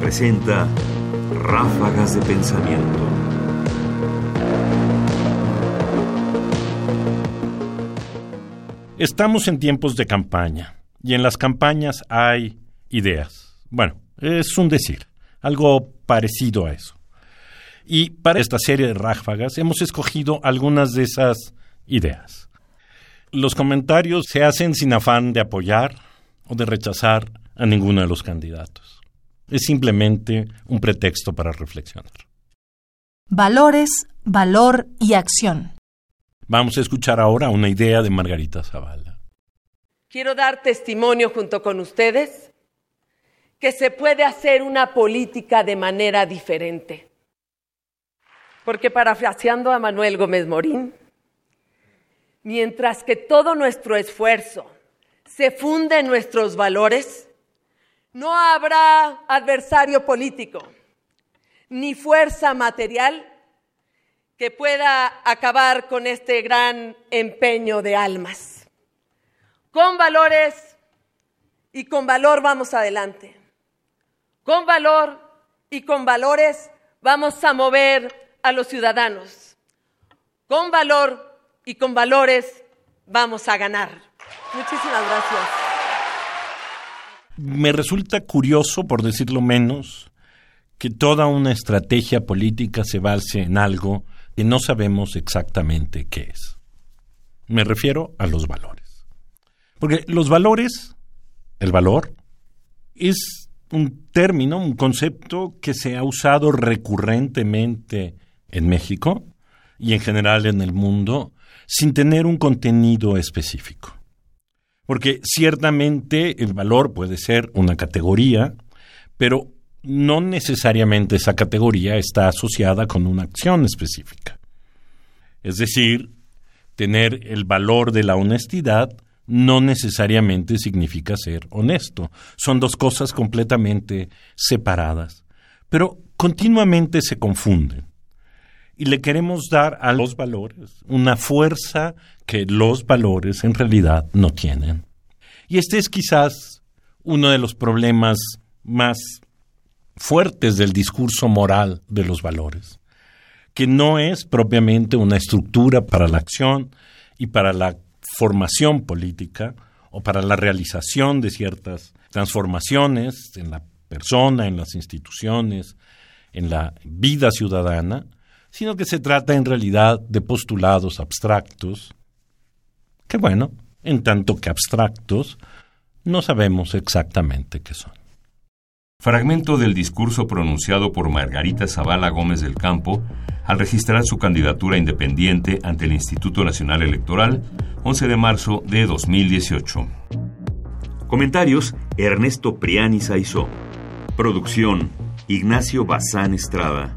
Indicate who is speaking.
Speaker 1: presenta Ráfagas de Pensamiento.
Speaker 2: Estamos en tiempos de campaña y en las campañas hay ideas. Bueno, es un decir, algo parecido a eso. Y para esta serie de ráfagas hemos escogido algunas de esas ideas. Los comentarios se hacen sin afán de apoyar o de rechazar a ninguno de los candidatos. Es simplemente un pretexto para reflexionar.
Speaker 3: Valores, valor y acción.
Speaker 2: Vamos a escuchar ahora una idea de Margarita Zavala.
Speaker 4: Quiero dar testimonio junto con ustedes que se puede hacer una política de manera diferente. Porque parafraseando a Manuel Gómez Morín, mientras que todo nuestro esfuerzo se funde en nuestros valores, no habrá adversario político ni fuerza material que pueda acabar con este gran empeño de almas. Con valores y con valor vamos adelante. Con valor y con valores vamos a mover a los ciudadanos. Con valor y con valores vamos a ganar. Muchísimas gracias.
Speaker 2: Me resulta curioso, por decirlo menos, que toda una estrategia política se base en algo que no sabemos exactamente qué es. Me refiero a los valores. Porque los valores, el valor, es un término, un concepto que se ha usado recurrentemente en México y en general en el mundo sin tener un contenido específico. Porque ciertamente el valor puede ser una categoría, pero no necesariamente esa categoría está asociada con una acción específica. Es decir, tener el valor de la honestidad no necesariamente significa ser honesto. Son dos cosas completamente separadas, pero continuamente se confunden. Y le queremos dar a los valores una fuerza que los valores en realidad no tienen. Y este es quizás uno de los problemas más fuertes del discurso moral de los valores, que no es propiamente una estructura para la acción y para la formación política o para la realización de ciertas transformaciones en la persona, en las instituciones, en la vida ciudadana, sino que se trata en realidad de postulados abstractos, que bueno, en tanto que abstractos, no sabemos exactamente qué son.
Speaker 1: Fragmento del discurso pronunciado por Margarita Zavala Gómez del Campo al registrar su candidatura independiente ante el Instituto Nacional Electoral 11 de marzo de 2018. Comentarios: Ernesto Priani Saizó. Producción: Ignacio Bazán Estrada.